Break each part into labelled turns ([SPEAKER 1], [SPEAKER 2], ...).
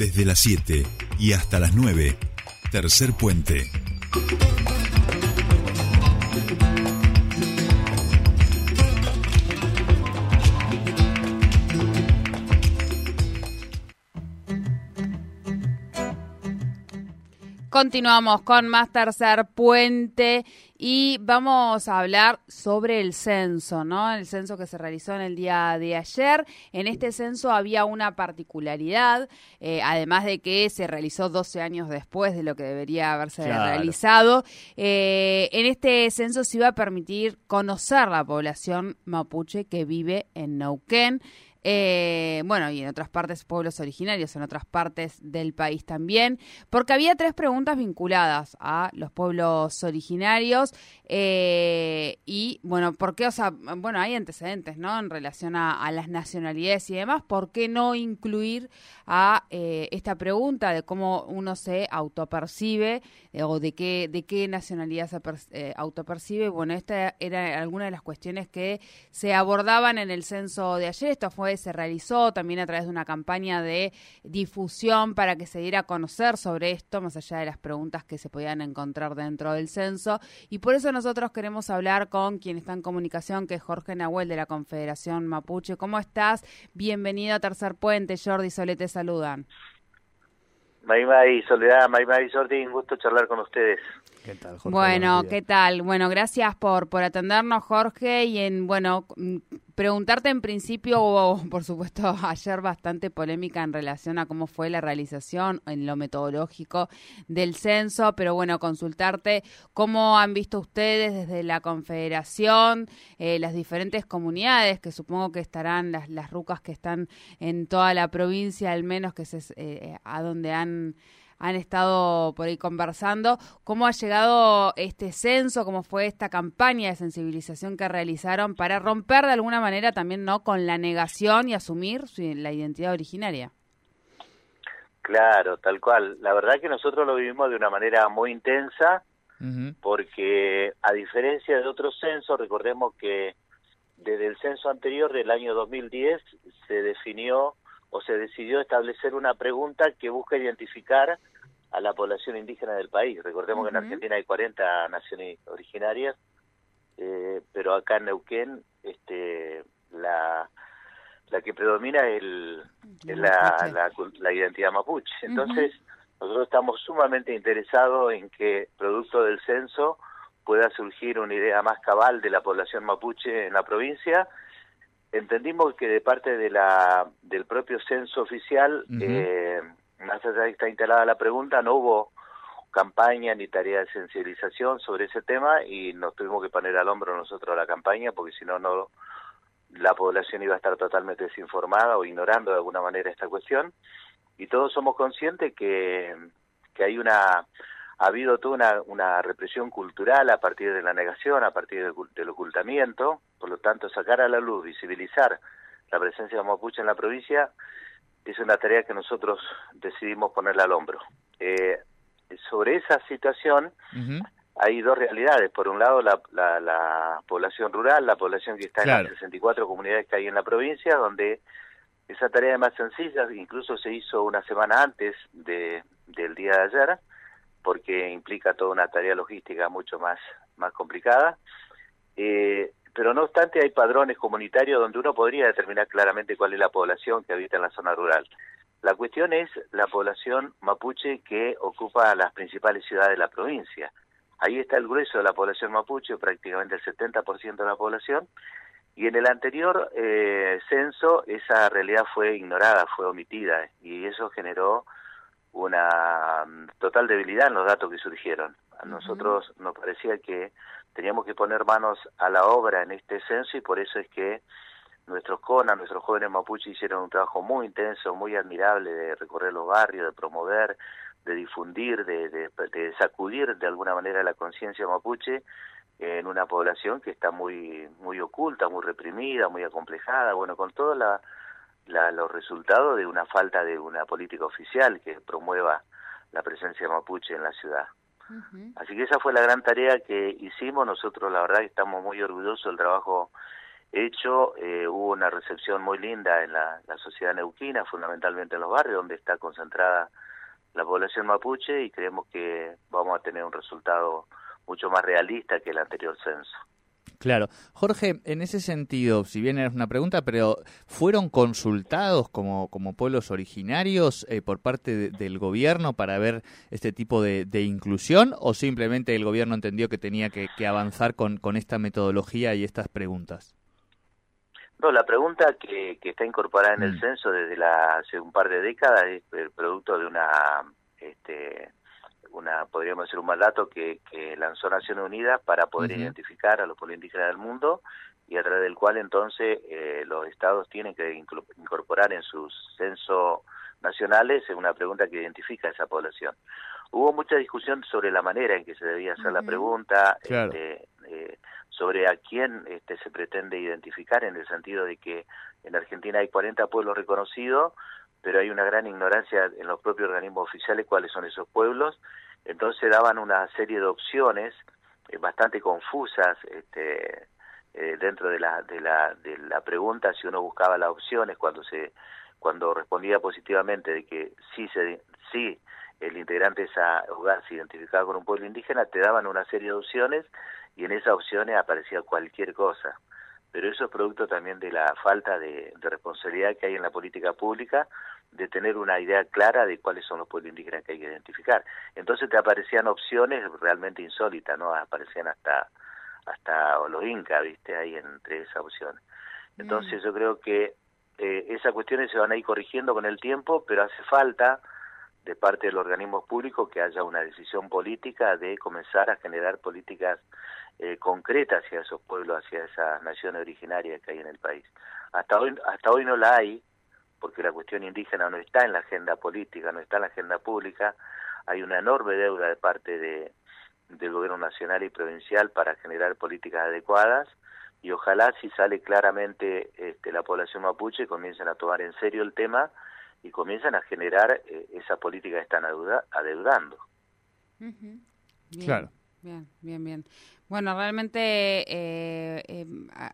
[SPEAKER 1] Desde las 7 y hasta las 9, tercer puente.
[SPEAKER 2] Continuamos con más tercer puente y vamos a hablar sobre el censo, ¿no? El censo que se realizó en el día de ayer. En este censo había una particularidad, eh, además de que se realizó 12 años después de lo que debería haberse realizado. Eh, en este censo se iba a permitir conocer la población mapuche que vive en Neuquén. Eh, bueno, y en otras partes, pueblos originarios, en otras partes del país también, porque había tres preguntas vinculadas a los pueblos originarios eh, y, bueno, ¿por qué? O sea, bueno, hay antecedentes, ¿no? En relación a, las nacionalidades y demás, ¿por qué no incluir a eh, esta pregunta de cómo uno se autopercibe o de qué, de qué nacionalidad se autopercibe? Bueno, esta era alguna de las cuestiones que se abordaban en el censo de ayer, esto fue se realizó también a través de una campaña de difusión para que se diera a conocer sobre esto, más allá de las preguntas que se podían encontrar dentro del censo. Y por eso nosotros queremos hablar con quien está en comunicación, que es Jorge Nahuel de la Confederación Mapuche. ¿Cómo estás? Bienvenido a Tercer Puente. Jordi y Solete saludan.
[SPEAKER 3] Mayma y Soledad, Mayma y Jordi, un gusto charlar con ustedes.
[SPEAKER 2] ¿Qué tal, Jorge? Bueno, ¿qué tal? Bueno, gracias por, por atendernos, Jorge, y en, bueno, preguntarte en principio, hubo por supuesto ayer bastante polémica en relación a cómo fue la realización en lo metodológico del censo, pero bueno, consultarte cómo han visto ustedes desde la Confederación, eh, las diferentes comunidades, que supongo que estarán las, las rucas que están en toda la provincia, al menos que es eh, a donde han han estado por ahí conversando. ¿Cómo ha llegado este censo? ¿Cómo fue esta campaña de sensibilización que realizaron para romper de alguna manera también no con la negación y asumir la identidad originaria?
[SPEAKER 3] Claro, tal cual. La verdad que nosotros lo vivimos de una manera muy intensa porque a diferencia de otros censos, recordemos que desde el censo anterior del año 2010 se definió o se decidió establecer una pregunta que busca identificar a la población indígena del país. Recordemos que en Argentina hay 40 naciones originarias, eh, pero acá en Neuquén este, la, la que predomina es, el, la, la, identidad mapuche. Entonces, nosotros estamos sumamente interesados en que, producto del censo, pueda surgir una idea más cabal de la población mapuche en la provincia entendimos que de parte de la del propio censo oficial, eh, más allá de que está instalada la pregunta, no hubo campaña ni tarea de sensibilización sobre ese tema y nos tuvimos que poner al hombro nosotros la campaña porque si no, no la población iba a estar totalmente desinformada o ignorando de alguna manera esta cuestión. Y todos somos conscientes que, que hay una ha habido toda una, una represión cultural a partir de la negación, a partir del, ocultamiento, por lo tanto sacar a la luz, visibilizar la presencia de mapuche en la provincia es una tarea que nosotros decidimos ponerla al hombro. Eh, sobre esa situación hay dos realidades. Por un lado, la, la, población rural, la población que está en las 64 comunidades que hay en la provincia, donde esa tarea es más sencilla, incluso se hizo una semana antes de, del día de ayer, porque implica toda una tarea logística mucho más, más complicada. Eh, pero no obstante hay padrones comunitarios donde uno podría determinar claramente cuál es la población que habita en la zona rural. La cuestión es la población mapuche que ocupa las principales ciudades de la provincia. Ahí está el grueso de la población mapuche, prácticamente el 70% de la población, y en el anterior eh, censo esa realidad fue ignorada, fue omitida, y eso generó una total debilidad en los datos que surgieron. A nosotros nos parecía que teníamos que poner manos a la obra en este censo y por eso es que nuestros CONA, nuestros jóvenes mapuche hicieron un trabajo muy intenso, muy admirable de recorrer los barrios, de promover, de difundir, de, de, sacudir de alguna manera la conciencia mapuche en una población que está muy muy oculta, muy reprimida, muy acomplejada, bueno, con toda la los resultados de una falta de una política oficial que promueva la presencia mapuche en la ciudad. Así que esa fue la gran tarea que hicimos. Nosotros, la verdad, estamos muy orgullosos del trabajo hecho, eh, hubo una recepción muy linda en la, sociedad neuquina, fundamentalmente en los barrios donde está concentrada la población mapuche y creemos que vamos a tener un resultado mucho más realista que el anterior censo.
[SPEAKER 4] Claro. Jorge, en ese sentido, si bien es una pregunta, pero ¿fueron consultados como, como pueblos originarios eh, por parte del gobierno para ver este tipo de, inclusión o simplemente el gobierno entendió que tenía que, avanzar con, con esta metodología y estas preguntas?
[SPEAKER 3] No, la pregunta que, que está incorporada en el mm. censo desde la, hace un par de décadas es el producto de una este, una podríamos decir un mandato que, que lanzó Naciones Unidas para poder identificar a los pueblos indígenas del mundo y a través del cual entonces eh, los estados tienen que incorporar en sus censos nacionales una pregunta que identifica a esa población. Hubo mucha discusión sobre la manera en que se debía hacer la pregunta, este, eh, sobre a quién este, se pretende identificar, en el sentido de que en Argentina hay 40 pueblos reconocidos, pero hay una gran ignorancia en los propios organismos oficiales cuáles son esos pueblos, entonces daban una serie de opciones eh, bastante confusas este, eh, dentro de la, de, la, de la pregunta si uno buscaba las opciones cuando se cuando respondía positivamente de que sí se sí el integrante de esa hogar se identificaba con un pueblo indígena te daban una serie de opciones y en esas opciones aparecía cualquier cosa pero eso es producto también de la falta de, responsabilidad que hay en la política pública de tener una idea clara de cuáles son los pueblos indígenas que hay que identificar. Entonces te aparecían opciones realmente insólitas, ¿no? Aparecían hasta hasta los incas, ¿viste? Ahí entre esas opciones. Entonces yo creo que eh, esas cuestiones se van a ir corrigiendo con el tiempo, pero hace falta de parte de los organismos públicos que haya una decisión política de comenzar a generar políticas eh, concreta hacia esos pueblos, hacia esas naciones originarias que hay en el país. Hasta hoy, hasta hoy no la hay, porque la cuestión indígena no está en la agenda política, no está en la agenda pública. Hay una enorme deuda de parte de, del gobierno nacional y provincial para generar políticas adecuadas y ojalá si sale claramente este, la población mapuche comiencen a tomar en serio el tema y comiencen a generar eh, esa política que están adeudando.
[SPEAKER 2] Claro. Bien, bien, bien. Bueno, realmente eh, eh,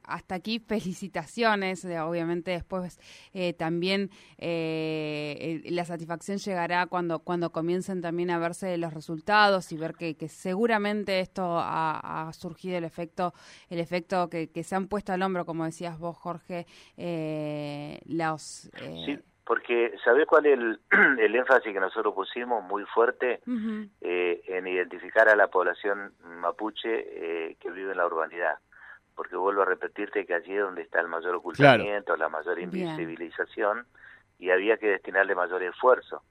[SPEAKER 2] hasta aquí felicitaciones. Obviamente después eh, también la satisfacción llegará cuando cuando comiencen también a verse los resultados y ver que, seguramente esto ha, surgido el efecto el efecto que, se han puesto al hombro, como decías vos, Jorge, los
[SPEAKER 3] porque ¿sabés cuál es el, énfasis que nosotros pusimos muy fuerte eh, en identificar a la población mapuche eh, que vive en la urbanidad? Porque vuelvo a repetirte que allí es donde está el mayor ocultamiento, la mayor invisibilización y había que destinarle mayor esfuerzo.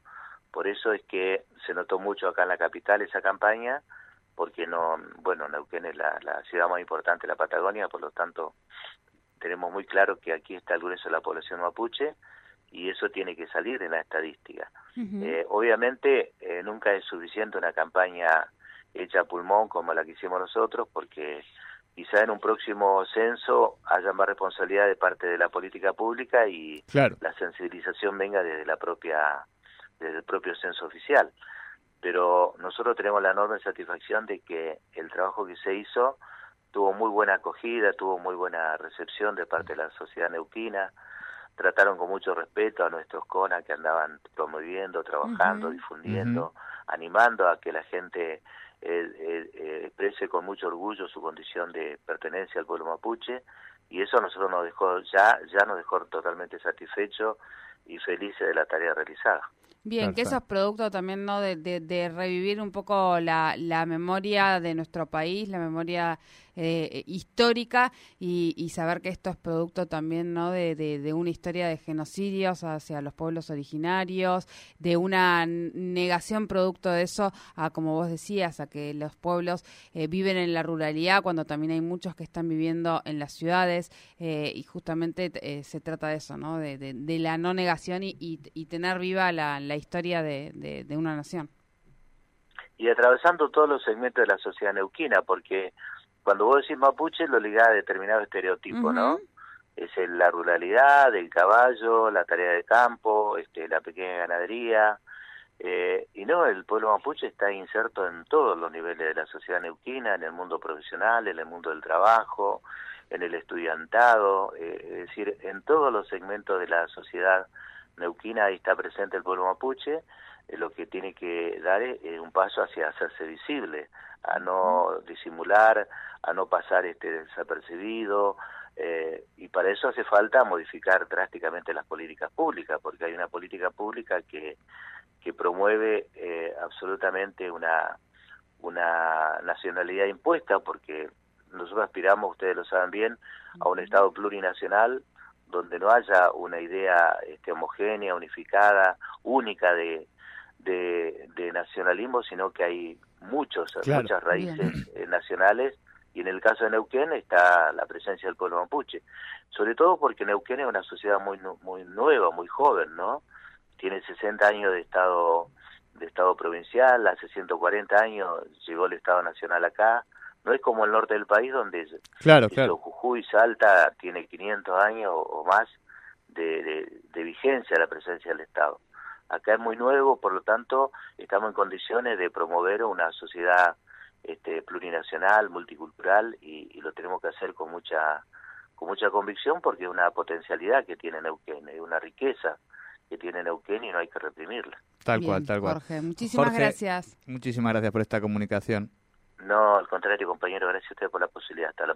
[SPEAKER 3] Por eso es que se notó mucho acá en la capital esa campaña, porque no, bueno, Neuquén es la, la ciudad más importante de la Patagonia, por lo tanto tenemos muy claro que aquí está el grueso de la población mapuche y eso tiene que salir en la estadística. Eh, obviamente eh, nunca es suficiente una campaña hecha a pulmón como la que hicimos nosotros porque quizá en un próximo censo haya más responsabilidad de parte de la política pública y la sensibilización venga desde la propia desde el propio censo oficial. Pero nosotros tenemos la enorme satisfacción de que el trabajo que se hizo tuvo muy buena acogida, tuvo muy buena recepción de parte de la sociedad neuquina, trataron con mucho respeto a nuestros CONA que andaban promoviendo, trabajando, difundiendo, animando a que la gente eh, eh, eh, exprese con mucho orgullo su condición de pertenencia al pueblo mapuche y eso a nosotros nos dejó ya ya nos dejó totalmente satisfechos y felices de la tarea realizada.
[SPEAKER 2] Bien, que eso es producto también ¿no? de, de, revivir un poco la, la, memoria de nuestro país, la memoria eh, histórica y, saber que esto es producto también ¿no? De, de, una historia de genocidios hacia los pueblos originarios, de una negación producto de eso a, como vos decías, a que los pueblos eh, viven en la ruralidad cuando también hay muchos que están viviendo en las ciudades eh, y justamente se trata de eso, ¿no? de, la no negación y, y tener viva la historia de, de, una nación.
[SPEAKER 3] Y atravesando todos los segmentos de la sociedad neuquina, porque cuando vos decís mapuche lo ligás a determinado estereotipo, ¿no? Es la ruralidad, el caballo, la tarea de campo, este, la pequeña ganadería, eh, y no, el pueblo mapuche está inserto en todos los niveles de la sociedad neuquina, en el mundo profesional, en el mundo del trabajo, en el estudiantado, eh, es decir, en todos los segmentos de la sociedad neuquina ahí está presente el pueblo mapuche, lo que tiene que dar es un paso hacia hacerse visible, a no disimular, a no pasar este desapercibido, eh, y para eso hace falta modificar drásticamente las políticas públicas, porque hay una política pública que, que promueve eh, absolutamente una, una nacionalidad impuesta, porque nosotros aspiramos, ustedes lo saben bien, a un Estado plurinacional donde no haya una idea este, homogénea, unificada, única de, de, nacionalismo, sino que hay muchos, muchas raíces eh, nacionales y en el caso de Neuquén está la presencia del pueblo mapuche, sobre todo porque Neuquén es una sociedad muy muy nueva, muy joven, ¿no? Tiene 60 años de estado de estado provincial, hace 140 años llegó el Estado Nacional acá, no es como el norte del país donde
[SPEAKER 4] claro, claro.
[SPEAKER 3] Jujuy, Salta tiene 500 años o más de, de vigencia la presencia del Estado. Acá es muy nuevo, por lo tanto estamos en condiciones de promover una sociedad este, plurinacional, multicultural y, lo tenemos que hacer con mucha con mucha convicción porque es una potencialidad que tiene Neuquén, es una riqueza que tiene Neuquén y no hay que reprimirla.
[SPEAKER 4] Tal cual, tal cual.
[SPEAKER 2] Jorge, muchísimas gracias.
[SPEAKER 4] Muchísimas gracias por esta comunicación.
[SPEAKER 3] No, al contrario, compañero, gracias a usted por la posibilidad. Hasta la